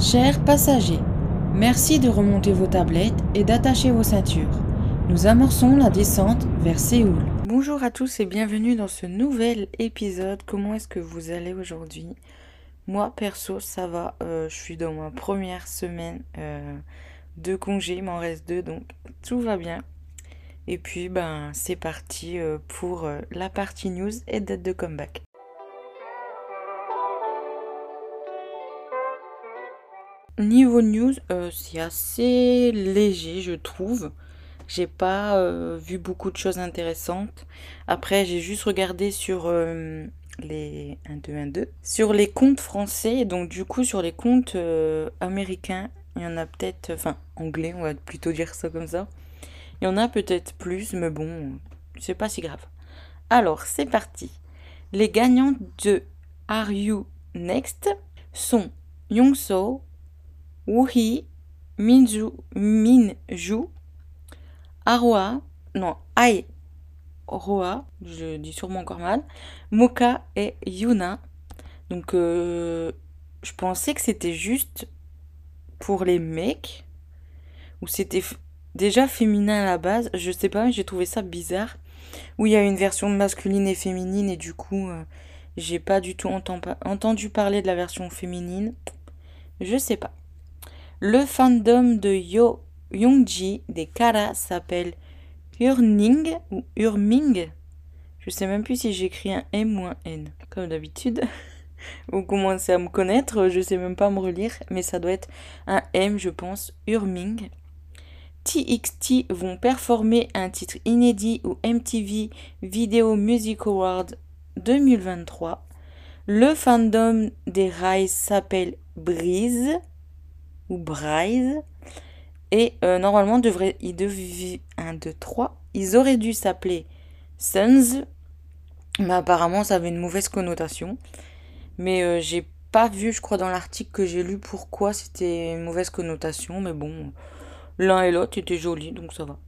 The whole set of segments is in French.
Chers passagers, merci de remonter vos tablettes et d'attacher vos ceintures. Nous amorçons la descente vers Séoul. Bonjour à tous et bienvenue dans ce nouvel épisode. Comment est-ce que vous allez aujourd'hui? Moi perso ça va, euh, je suis dans ma première semaine euh, de congé, il m'en reste deux donc tout va bien. Et puis ben c'est parti euh, pour la partie news et date de comeback. Niveau news, c'est assez léger je trouve. J'ai pas euh, vu beaucoup de choses intéressantes. Après, j'ai juste regardé sur euh, les 1, 2, 1, 2. Sur les comptes français, donc du coup sur les comptes euh, américains, il y en a peut-être, enfin anglais, on va plutôt dire ça comme ça. Il y en a peut-être plus, mais bon, c'est pas si grave. Alors, c'est parti. Les gagnants de Are You Next sont Yongso, Woohee, Minju, Minju, Aroa, non, Ai, Roa, je dis sûrement encore mal, Moka et Yuna. Donc, euh, je pensais que c'était juste pour les mecs, ou c'était déjà féminin à la base. Je sais pas, j'ai trouvé ça bizarre. Où il y a une version masculine et féminine, et du coup, euh, j'ai pas du tout entendu parler de la version féminine. Je sais pas. Le fandom de Yo Yongji des Kara s'appelle Urning ou Urming. Je sais même plus si j'écris un M ou un N. Comme d'habitude. Vous commencez à me connaître, je sais même pas me relire, mais ça doit être un M, je pense. Urming. TXT vont performer un titre inédit au MTV Video Music Award 2023. Le fandom des Rise s'appelle Breeze ou Brise. Et euh, normalement, devrait, ils devaient. 1, 2, 3. Ils auraient dû s'appeler Sons. Mais apparemment, ça avait une mauvaise connotation. Mais euh, j'ai pas vu, je crois, dans l'article que j'ai lu pourquoi c'était une mauvaise connotation. Mais bon, l'un et l'autre étaient jolis, donc ça va.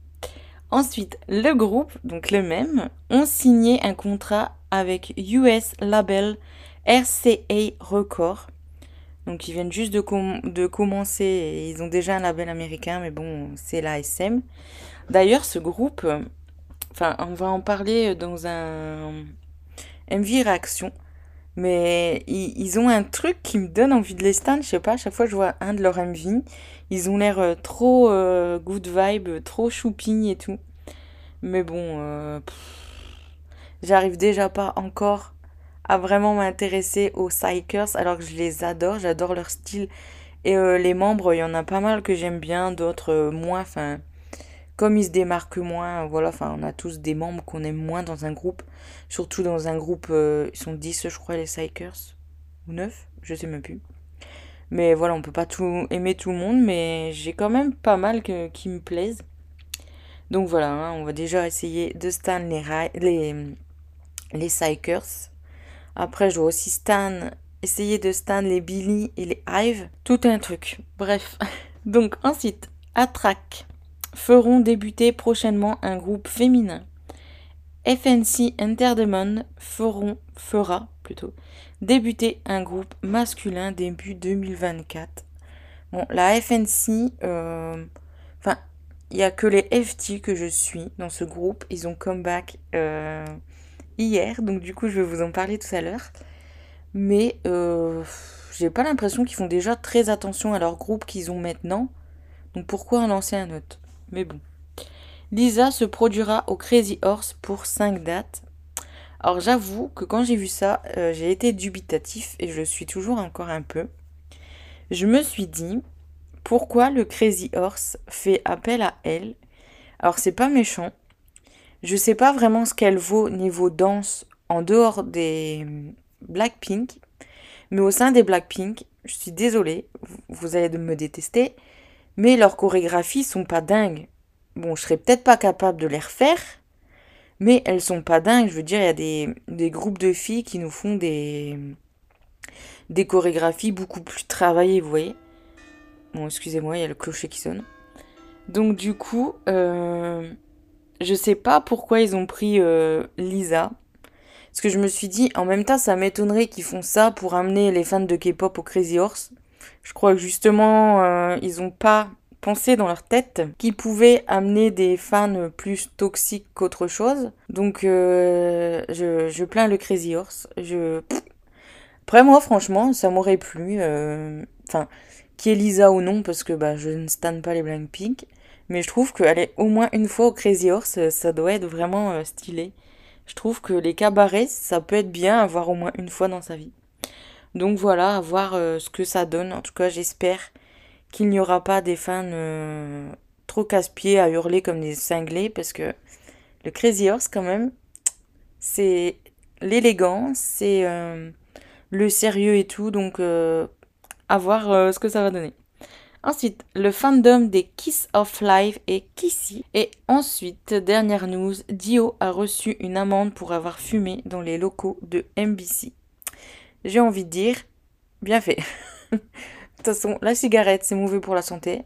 Ensuite, le groupe, donc le même, ont signé un contrat avec US Label RCA Records donc ils viennent juste de, de commencer et ils ont déjà un label américain, mais bon, c'est l'ASM. D'ailleurs, ce groupe, enfin, on va en parler dans un MV Réaction. Mais ils, ont un truc qui me donne envie de les stan. Je sais pas, à chaque fois je vois un de leurs MV, ils ont l'air euh, trop euh, good vibe, trop choupi et tout. Mais bon, euh, j'arrive déjà pas encore à vraiment m'intéresser aux Psychers alors que je les adore, j'adore leur style. Et euh, les membres, il y en a pas mal que j'aime bien, d'autres euh, moins. Enfin, comme ils se démarquent moins, voilà, enfin, on a tous des membres qu'on aime moins dans un groupe. Surtout dans un groupe, euh, ils sont 10, je crois, les Psychers. Ou 9, je sais même plus. Mais voilà, on peut pas tout aimer tout le monde, mais j'ai quand même pas mal que, qui me plaisent. Donc voilà, hein, on va déjà essayer de stan les, les, les Psychers. Après, je dois aussi stan, essayer de stan les Billy et les Hive. Tout un truc. Bref. Donc ensuite, Attrack feront débuter prochainement un groupe féminin. FNC Entertainment feront, fera plutôt débuter un groupe masculin début 2024. Bon, la FNC, euh, enfin, il n'y a que les FT que je suis dans ce groupe. Ils ont comeback euh, hier, donc du coup je vais vous en parler tout à l'heure. Mais euh, j'ai pas l'impression qu'ils font déjà très attention à leur groupe qu'ils ont maintenant. Donc pourquoi en lancer un autre? Mais bon. Lisa se produira au Crazy Horse pour 5 dates. Alors j'avoue que quand j'ai vu ça, euh, j'ai été dubitatif et je le suis toujours encore un peu. Je me suis dit, pourquoi le Crazy Horse fait appel à elle? Alors c'est pas méchant, je sais pas vraiment ce qu'elle vaut niveau danse en dehors des Blackpink, mais au sein des Blackpink, je suis désolée, vous allez me détester, mais leurs chorégraphies sont pas dingues. Bon, je serais peut-être pas capable de les refaire, mais elles sont pas dingues. Je veux dire, il y a des, groupes de filles qui nous font des, des chorégraphies beaucoup plus travaillées, vous voyez. Bon, excusez-moi, il y a le clocher qui sonne. Donc du coup, euh, je sais pas pourquoi ils ont pris euh, Lisa. Parce que je me suis dit, en même temps, ça m'étonnerait qu'ils font ça pour amener les fans de K-pop au Crazy Horse. Je crois que justement, euh, ils n'ont pas pensé dans leur tête qu'ils pouvaient amener des fans plus toxiques qu'autre chose. Donc, euh, je, plains le Crazy Horse. Je... Après, moi, franchement, ça m'aurait plu. Enfin, qui est Lisa ou non, parce que bah, je ne stanne pas les Blackpink. Mais je trouve qu'aller au moins une fois au Crazy Horse, ça doit être vraiment stylé. Je trouve que les cabarets, ça peut être bien à voir au moins une fois dans sa vie. Donc voilà, à voir euh, ce que ça donne. En tout cas, j'espère qu'il n'y aura pas des fans euh, trop casse-pieds à hurler comme des cinglés parce que le Crazy Horse, quand même, c'est l'élégance, c'est euh, le sérieux et tout. Donc, à voir ce que ça va donner. Ensuite, le fandom des Kiss of Life est Kissy. Et ensuite, dernière news, Dio a reçu une amende pour avoir fumé dans les locaux de MBC. J'ai envie de dire, bien fait. de toute façon, la cigarette, c'est mauvais pour la santé.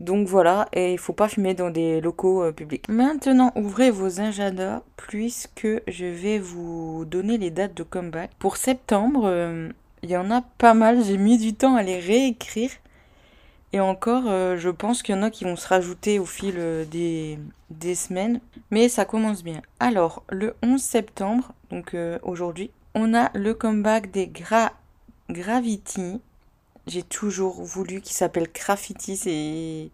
Donc voilà, et il faut pas fumer dans des locaux euh, publics. Maintenant, ouvrez vos agendas puisque je vais vous donner les dates de comeback. Pour septembre, euh, il y en a pas mal. J'ai mis du temps à les réécrire et encore, euh, je pense qu'il y en a qui vont se rajouter au fil euh, des, semaines. Mais ça commence bien. Alors, le 11 septembre, donc euh, aujourd'hui, on a le comeback des Gra Gravity. J'ai toujours voulu qu'il s'appelle Graffiti, c'est...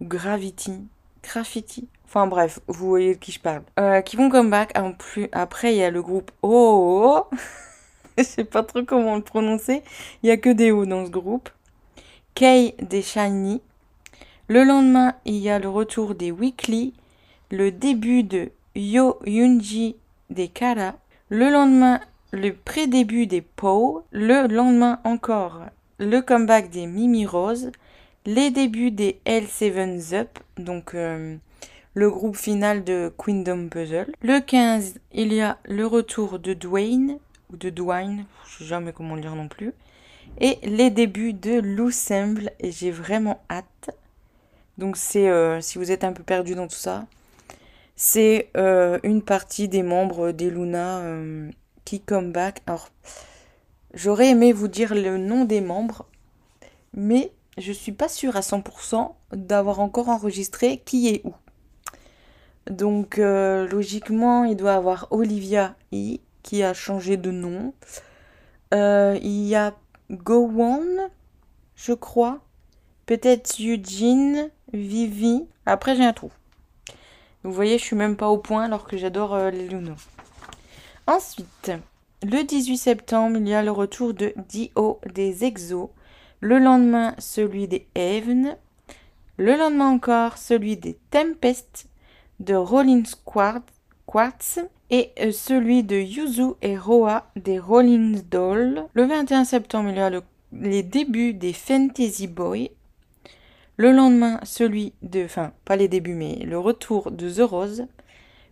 Gravity. Graffiti. Enfin bref, vous voyez de qui je parle. qui vont comeback. En plus, après, il y a le groupe Oh. je sais pas trop comment le prononcer. Il y a que des O dans ce groupe. Kei des Shiny. Le lendemain, il y a le retour des Weekly, le début de Yo Yunji des Kara. Le lendemain, le pré-début des Po. Le lendemain encore, le comeback des Mimi Rose. Les débuts des L7 Up, donc euh, le groupe final de Kingdom Puzzle. Le 15, il y a le retour de Dwayne, ou de Dwayne, je sais jamais comment le dire non plus et les débuts de l'Oussemble et j'ai vraiment hâte. Donc c'est, euh, si vous êtes un peu perdu dans tout ça, c'est euh, une partie des membres des Luna euh, qui come back. Alors, j'aurais aimé vous dire le nom des membres, mais je suis pas sûre à 100% d'avoir encore enregistré qui est où. Donc logiquement, il doit avoir Olivia I qui a changé de nom. il y a Gowon, je crois. Peut-être Eugene, Vivi. Après, j'ai un trou. Vous voyez, je suis même pas au point alors que j'adore euh, les Luno. Ensuite, le 18 septembre, il y a le retour de Dio des Exos. Le lendemain, celui des Even. Le lendemain encore, celui des Tempest de Rolling Quartz et euh, celui de Yuzu et Roa des Rolling Dolls. Le 21 septembre, il y a les débuts des Fantasy Boy. Le lendemain, celui de, enfin, pas les débuts, mais le retour de The Rose.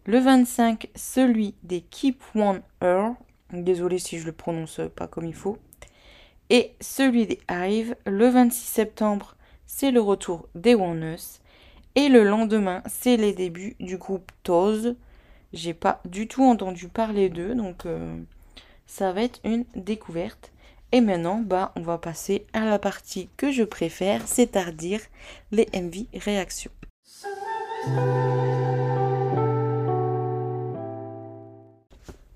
Le 25, celui des Keep One Her. Désolé si je le prononce pas comme il faut. Et celui des Hive. Le 26 septembre, c'est le retour des One Et le lendemain, c'est les débuts du groupe Toz. J'ai pas du tout entendu parler d'eux, donc euh, ça va être une découverte. Et maintenant, bah, on va passer à la partie que je préfère, c'est-à-dire les MV réactions.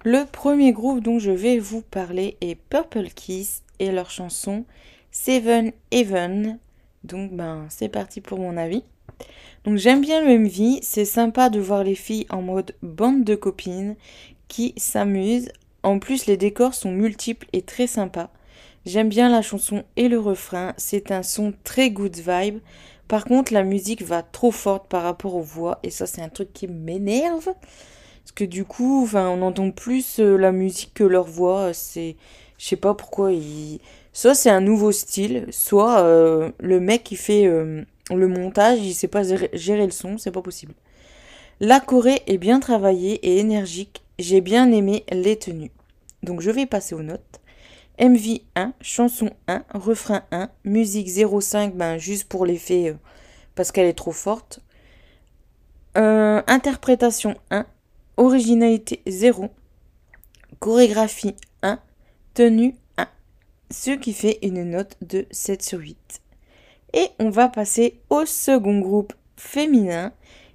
Le premier groupe dont je vais vous parler est Purple Kiss et leur chanson Seven Even. Donc ben c'est parti pour mon avis. Donc j'aime bien le MV, c'est sympa de voir les filles en mode bande de copines qui s'amusent. En plus les décors sont multiples et très sympas. J'aime bien la chanson et le refrain, c'est un son très good vibe. Par contre la musique va trop forte par rapport aux voix et ça c'est un truc qui m'énerve. Parce que du coup, on entend plus euh, la musique que leur voix. C'est, je sais pas pourquoi. Il... Soit c'est un nouveau style, soit euh, le mec qui fait euh, le montage, il sait pas gérer le son, c'est pas possible. La Corée est bien travaillée et énergique. J'ai bien aimé les tenues. Donc je vais passer aux notes. MV 1, chanson 1, refrain 1, musique 0,5, ben juste pour l'effet euh, parce qu'elle est trop forte. Euh, interprétation 1, originalité 0, chorégraphie 1, tenue 1. ce qui fait une note de 7 sur 8. Et on va passer au second groupe féminin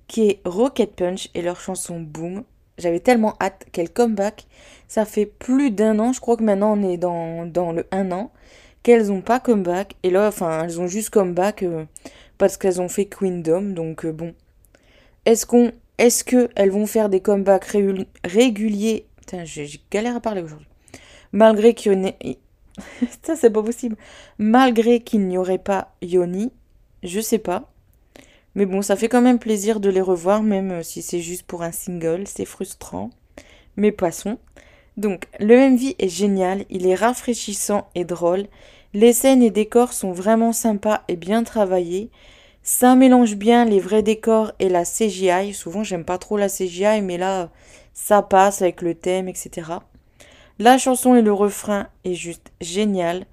qui est Rocket Punch et leur chanson Boom. J'avais tellement hâte qu'elle comeback. Ça fait plus d'un an, je crois que maintenant on est dans, dans le 1 an, qu'elles n'ont pas comeback. Et là, enfin, elles ont juste comeback euh, parce qu'elles ont fait Queendom. Donc euh, bon. Est-ce. Est-ce qu'elles vont faire des comebacks réguliers? Putain, j'ai galère à parler aujourd'hui. Malgré qu'il y ait. Ça, c'est pas possible. Malgré qu'il n'y aurait pas Yoni, je sais pas. Mais bon, ça fait quand même plaisir de les revoir, même euh, si c'est juste pour un single, c'est frustrant. Mais passons. Donc, le MV est génial, il est rafraîchissant et drôle. Les scènes et décors sont vraiment sympas et bien travaillés. Ça mélange bien les vrais décors et la CGI. Souvent, j'aime pas trop la CGI, mais là, ça passe avec le thème, etc. La chanson et le refrain est juste génial.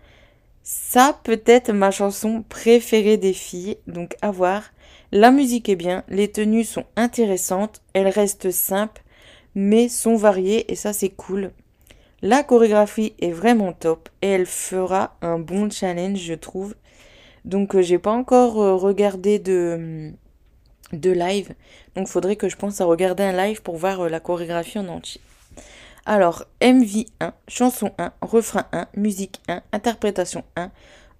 Ça peut être ma chanson préférée des filles, donc à voir. La musique est bien, les tenues sont intéressantes, elles restent simples, mais sont variées et ça c'est cool. La chorégraphie est vraiment top et elle fera un bon challenge je trouve. Donc euh, j'ai pas encore euh, regardé de, de live, donc faudrait que je pense à regarder un live pour voir euh, la chorégraphie en entier. Alors MV 1, chanson 1, refrain 1, musique 1, interprétation 1,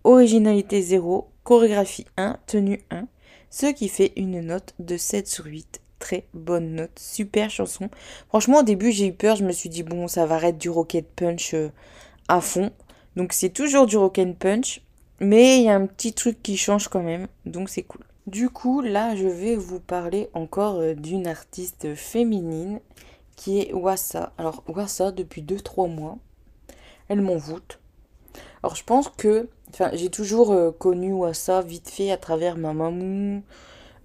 originalité 0, chorégraphie 1, tenue 1 ce qui fait une note de 7 sur 8. Très bonne note, super chanson. Franchement, au début, j'ai eu peur, je me suis dit, bon, ça va être du Rocket Punch euh, à fond. Donc, c'est toujours du Rocket Punch, mais il y a un petit truc qui change quand même, donc c'est cool. Du coup, là, je vais vous parler encore euh, d'une artiste féminine qui est Wassa. Alors, Wassa, depuis 2-3 mois, elle m'envoûte. Alors, je pense que Enfin, j'ai toujours euh, connu Wassa vite fait à travers ma mamou,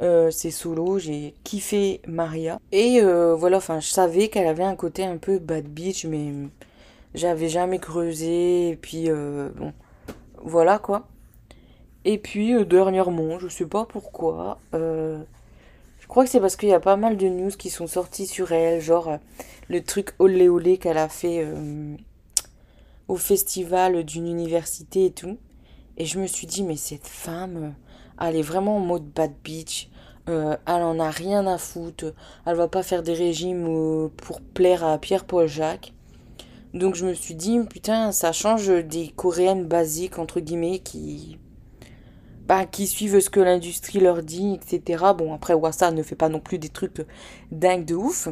euh, ses solos, j'ai kiffé Maria. Et euh, voilà, enfin, je savais qu'elle avait un côté un peu bad bitch, mais j'avais jamais creusé. Et puis, bon, voilà quoi. Et puis, dernièrement, je sais pas pourquoi, crois que c'est parce qu'il y a pas mal de news qui sont sorties sur elle, genre le truc olé olé qu'elle a fait au festival d'une université et tout. Et je me suis dit, mais cette femme, euh, elle est vraiment en mode bad bitch. Euh, elle en a rien à foutre. Elle va pas faire des régimes euh, pour plaire à Pierre-Paul Jacques. Donc je me suis dit, putain, ça change des coréennes basiques, entre guillemets, qui. Qui suivent ce que l'industrie leur dit, etc. Bon, après, Wassa ne fait pas non plus des trucs dingues de ouf.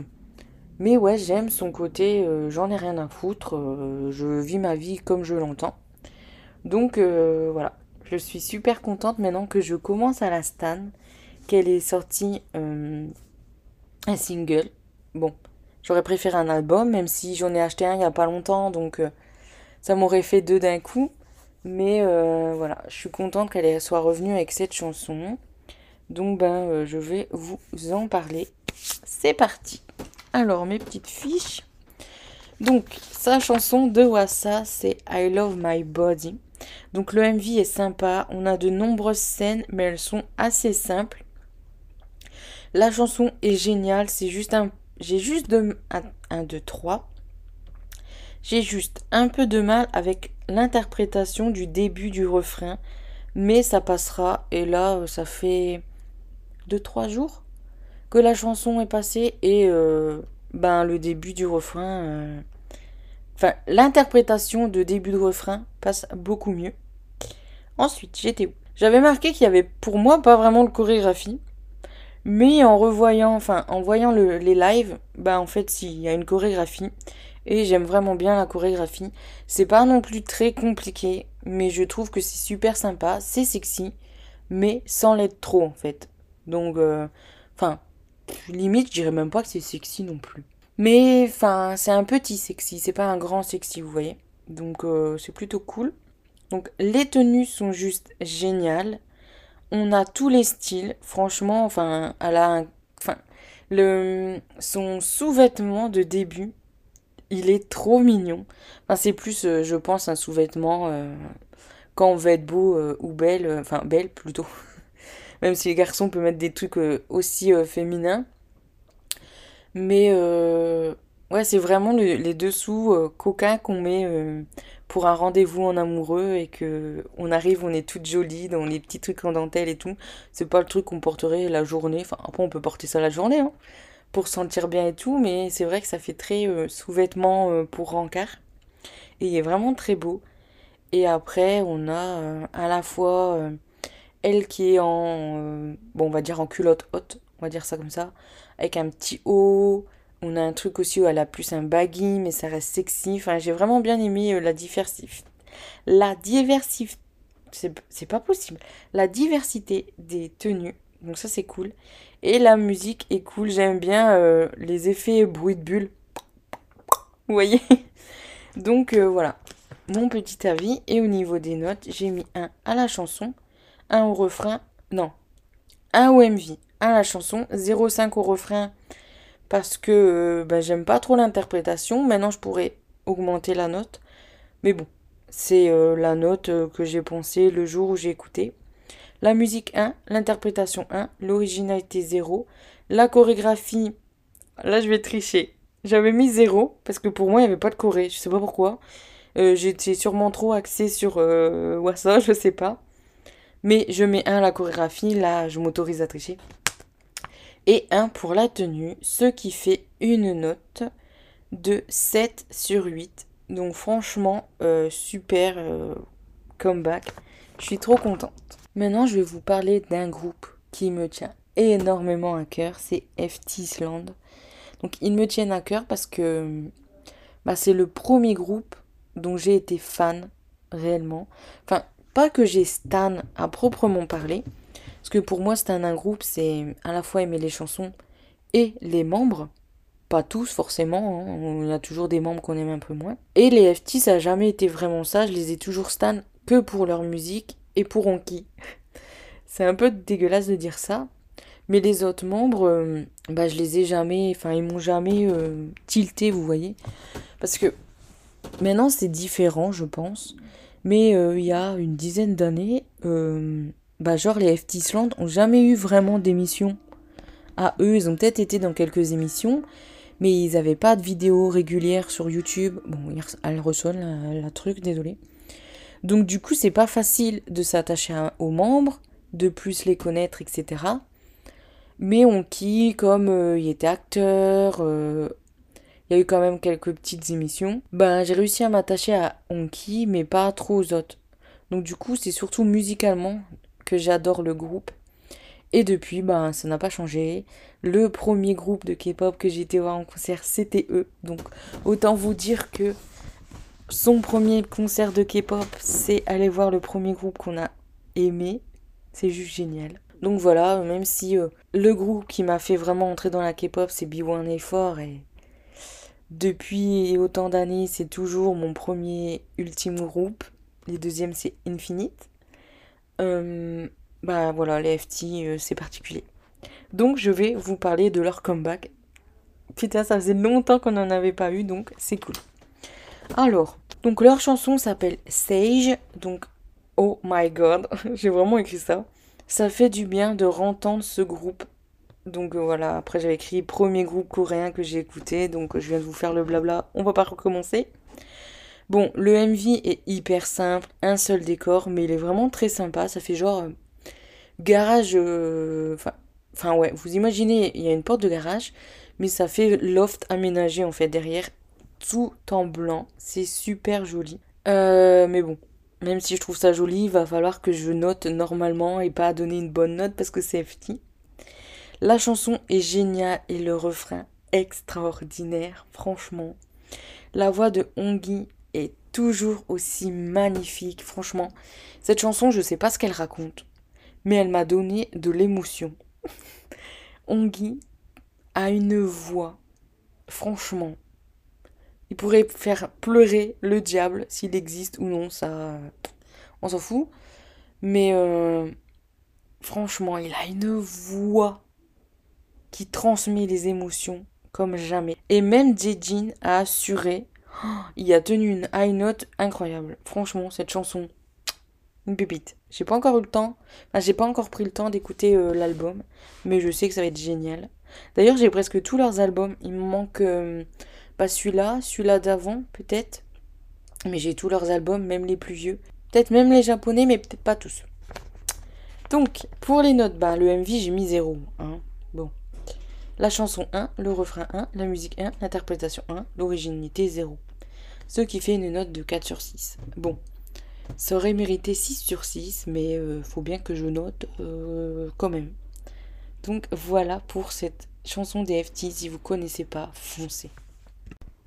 Mais ouais, j'aime son côté, j'en ai rien à foutre, je vis ma vie comme je l'entends. Donc euh, voilà, je suis super contente maintenant que je commence à la Stan, qu'elle est sortie euh, un single. Bon, j'aurais préféré un album, même si j'en ai acheté un il n'y a pas longtemps, donc euh, ça m'aurait fait deux d'un coup. Mais voilà, je suis contente qu'elle soit revenue avec cette chanson. Donc ben, je vais vous en parler. C'est parti. Alors mes petites fiches. Donc sa chanson de Wassa, c'est I Love My Body. Donc le MV est sympa, on a de nombreuses scènes, mais elles sont assez simples. La chanson est géniale, c'est juste un... J'ai juste de... 1, 2, 3. J'ai juste un peu de mal avec l'interprétation du début du refrain, mais ça passera. Et là, ça fait 2-3 jours que la chanson est passée et euh, ben le début du refrain... Euh, Enfin, l'interprétation de début de refrain passe beaucoup mieux. Ensuite, j'étais où? J'avais marqué qu'il y avait pour moi pas vraiment de chorégraphie. Mais en revoyant, enfin, en voyant les lives, bah en fait, si, il y a une chorégraphie. Et j'aime vraiment bien la chorégraphie. C'est pas non plus très compliqué, mais je trouve que c'est super sympa, c'est sexy, mais sans l'être trop en fait. Donc, euh, enfin, limite, je dirais même pas que c'est sexy non plus. Mais enfin, c'est un petit sexy, c'est pas un grand sexy, vous voyez. Donc euh, c'est plutôt cool. Donc les tenues sont juste géniales. On a tous les styles, franchement, enfin, elle a un, enfin, le, son sous-vêtement de début, il est trop mignon. Enfin, c'est plus, euh, je pense, un sous-vêtement euh, quand on veut être beau ou belle, enfin, belle plutôt. Même si les garçons peuvent mettre des trucs aussi féminins. Mais euh, ouais, c'est vraiment les dessous euh, coquins qu'on met, euh, pour un rendez-vous en amoureux et que on arrive, on est toute jolie dans les petits trucs en dentelle et tout. C'est pas le truc qu'on porterait la journée. Enfin, après, on peut porter ça la journée, hein, pour sentir bien et tout, mais c'est vrai que ça fait très euh, sous-vêtement euh, pour rencard. Et il est vraiment très beau. Et après, on a euh, à la fois elle qui est en, bon, on va dire en culotte haute, on va dire ça comme ça, avec un petit haut. On a un truc aussi où elle a plus un baggy, mais ça reste sexy. Enfin, j'ai vraiment bien aimé la diversité. La diversité. C'est pas possible. La diversité des tenues. Donc ça, c'est cool. Et la musique est cool. J'aime bien euh, les effets bruit de bulle. Vous voyez Donc euh, voilà. Mon petit avis. Et au niveau des notes, j'ai mis un à la chanson, un au refrain. Non. Un au MV, un à la chanson, 0,5 au refrain parce que euh, ben, j'aime pas trop l'interprétation. Maintenant, je pourrais augmenter la note. Mais bon, c'est la note que j'ai pensée le jour où j'ai écouté. La musique 1, l'interprétation 1, l'originalité 0, la chorégraphie, là je vais tricher. J'avais mis 0 parce que pour moi il n'y avait pas de choré, je sais pas pourquoi. Euh, J'étais sûrement trop axée sur euh, Wassa, je sais pas. Mais je mets 1 la chorégraphie, là je m'autorise à tricher. Et 1 pour la tenue, ce qui fait une note de 7 sur 8. Donc franchement, euh, super euh, comeback. Je suis trop contente. Maintenant, je vais vous parler d'un groupe qui me tient énormément à cœur, c'est FT Island. Donc, ils me tiennent à cœur parce que bah, c'est le premier groupe dont j'ai été fan réellement. Enfin, pas que j'ai stan à proprement parler, parce que pour moi, stan un groupe, c'est à la fois aimer les chansons et les membres. Pas tous forcément, hein. on a toujours des membres qu'on aime un peu moins. Et les FT, ça n'a jamais été vraiment ça, je les ai toujours stan que pour leur musique et pour qui C'est un peu dégueulasse de dire ça, mais les autres membres, euh, bah, je les ai jamais, enfin, ils m'ont jamais euh, tilté, vous voyez. Parce que maintenant, c'est différent, je pense. Mais euh, il y a une dizaine d'années, bah, genre les FT Island ont jamais eu vraiment d'émission à eux. Ils ont peut-être été dans quelques émissions, mais ils n'avaient pas de vidéos régulières sur YouTube. Bon, elle ressonne la, la truc, désolé. Donc du coup, c'est pas facile de s'attacher aux membres, de plus les connaître, etc. Mais Onki, comme euh, il était acteur, euh, il y a eu quand même quelques petites émissions, ben j'ai réussi à m'attacher à Onki, mais pas trop aux autres. Donc du coup, c'est surtout musicalement que j'adore le groupe. Et depuis, ben ça n'a pas changé. Le premier groupe de K-pop que j'ai été voir en concert, c'était eux. Donc autant vous dire que son premier concert de K-pop, c'est aller voir le premier groupe qu'on a aimé. C'est juste génial. Donc voilà, même si euh, le groupe qui m'a fait vraiment entrer dans la K-pop, c'est B1A4 et depuis autant d'années, c'est toujours mon premier ultime groupe. Les deuxièmes, c'est Infinite. Euh, bah voilà, les FT, euh, c'est particulier. Donc je vais vous parler de leur comeback. Putain, ça faisait longtemps qu'on n'en avait pas eu, donc c'est cool. Alors, donc leur chanson s'appelle Sage, donc oh my god, j'ai vraiment écrit ça. Ça fait du bien de rentendre ce groupe. Donc euh, voilà, après j'avais écrit premier groupe coréen que j'ai écouté, donc je viens de vous faire le blabla, on va pas recommencer. Bon, le MV est hyper simple, un seul décor, mais il est vraiment très sympa, ça fait genre euh, garage... Euh, enfin ouais, vous imaginez, il y a une porte de garage, mais ça fait loft aménagé en fait derrière tout en blanc. C'est super joli. Euh, mais bon, même si je trouve ça joli, il va falloir que je note normalement et pas donner une bonne note parce que c'est FT. La chanson est géniale et le refrain extraordinaire, franchement. La voix de Hongi est toujours aussi magnifique, franchement. Cette chanson, je sais pas ce qu'elle raconte, mais elle m'a donné de l'émotion. Hongi a une voix, franchement, il pourrait faire pleurer le diable s'il existe ou non, ça. On s'en fout. Mais euh, franchement, il a une voix qui transmet les émotions comme jamais. Et même Jejin a assuré, il a tenu une high note incroyable. Franchement, cette chanson, une pépite. J'ai pas encore eu le temps, enfin, j'ai pas encore pris le temps d'écouter euh, l'album, mais je sais que ça va être génial. D'ailleurs, j'ai presque tous leurs albums. Il me manque euh, pas celui-là, celui-là d'avant, peut-être. Mais j'ai tous leurs albums, même les plus vieux. Peut-être même les japonais, mais peut-être pas tous. Donc, pour les notes, bah, le MV, j'ai mis 0. Hein. Bon. La chanson 1, le refrain 1, la musique 1, l'interprétation 1, l'originalité 0. Ce qui fait une note de 4 sur 6. Bon. Ça aurait mérité 6 sur 6, mais euh, faut bien que je note euh, quand même. Donc voilà pour cette chanson des FT. Si vous connaissez pas, foncez.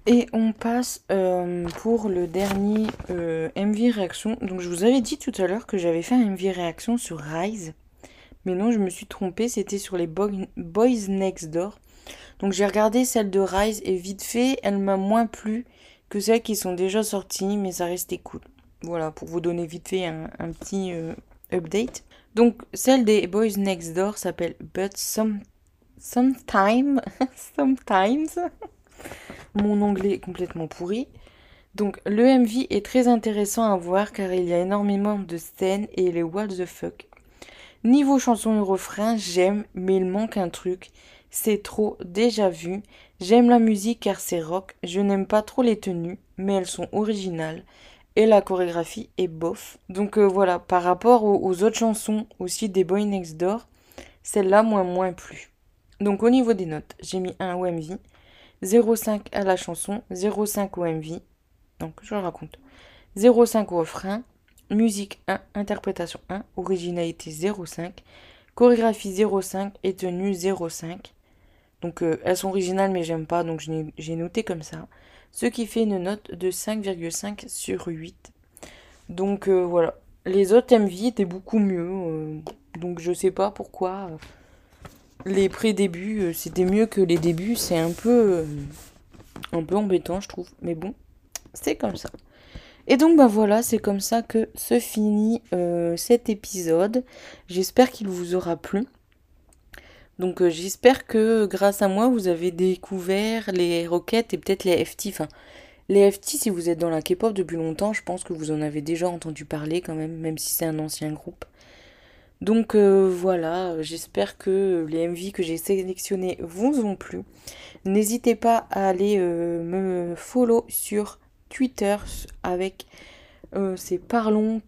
Et on passe euh, pour le dernier MV réaction. Donc je vous avais dit tout à l'heure que j'avais fait un MV réaction sur Rise. Mais non, je me suis trompée, c'était sur les Boys Next Door. Donc j'ai regardé celle de Rise et vite fait, elle m'a moins plu que celles qui sont déjà sorties, mais ça restait cool. Voilà, pour vous donner vite fait un, petit euh, update. Donc, celle des Boys Next Door s'appelle But Some, Sometime, Sometimes. Mon anglais est complètement pourri. Donc, le MV est très intéressant à voir car il y a énormément de scènes et les what the fuck. Niveau chanson et refrain, j'aime, mais il manque un truc. C'est trop déjà vu. J'aime la musique car c'est rock. Je n'aime pas trop les tenues, mais elles sont originales et la chorégraphie est bof. Donc euh, voilà, par rapport aux, autres chansons aussi des Boy Next Door, celle-là moins moins plus. Donc au niveau des notes, j'ai mis 1 au MV, 0,5 à la chanson, 0,5 au MV, donc je le raconte, 0,5 au refrain, musique 1, interprétation 1, originalité 0,5, chorégraphie 0,5 et tenue 0,5. Donc euh, elles sont originales mais j'aime pas, donc j'ai noté comme ça ce qui fait une note de 5,5 sur 8. Donc euh, voilà. Les autres MV étaient beaucoup mieux. Euh, donc je sais pas pourquoi. Euh, les pré-débuts, c'était mieux que les débuts. C'est un peu, un peu embêtant, je trouve. Mais bon, c'est comme ça. Et donc bah voilà, c'est comme ça que se finit cet épisode. J'espère qu'il vous aura plu. Donc euh, j'espère que grâce à moi, vous avez découvert les roquettes et peut-être les FT. Enfin, les FT, si vous êtes dans la K-pop depuis longtemps, je pense que vous en avez déjà entendu parler quand même, même si c'est un ancien groupe. Donc euh, voilà, j'espère que les MV que j'ai sélectionnés vous ont plu. N'hésitez pas à aller euh, me follow sur Twitter avec c'est parlons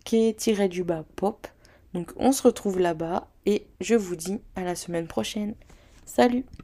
du bas pop. Donc on se retrouve là-bas et je vous dis à la semaine prochaine. Salut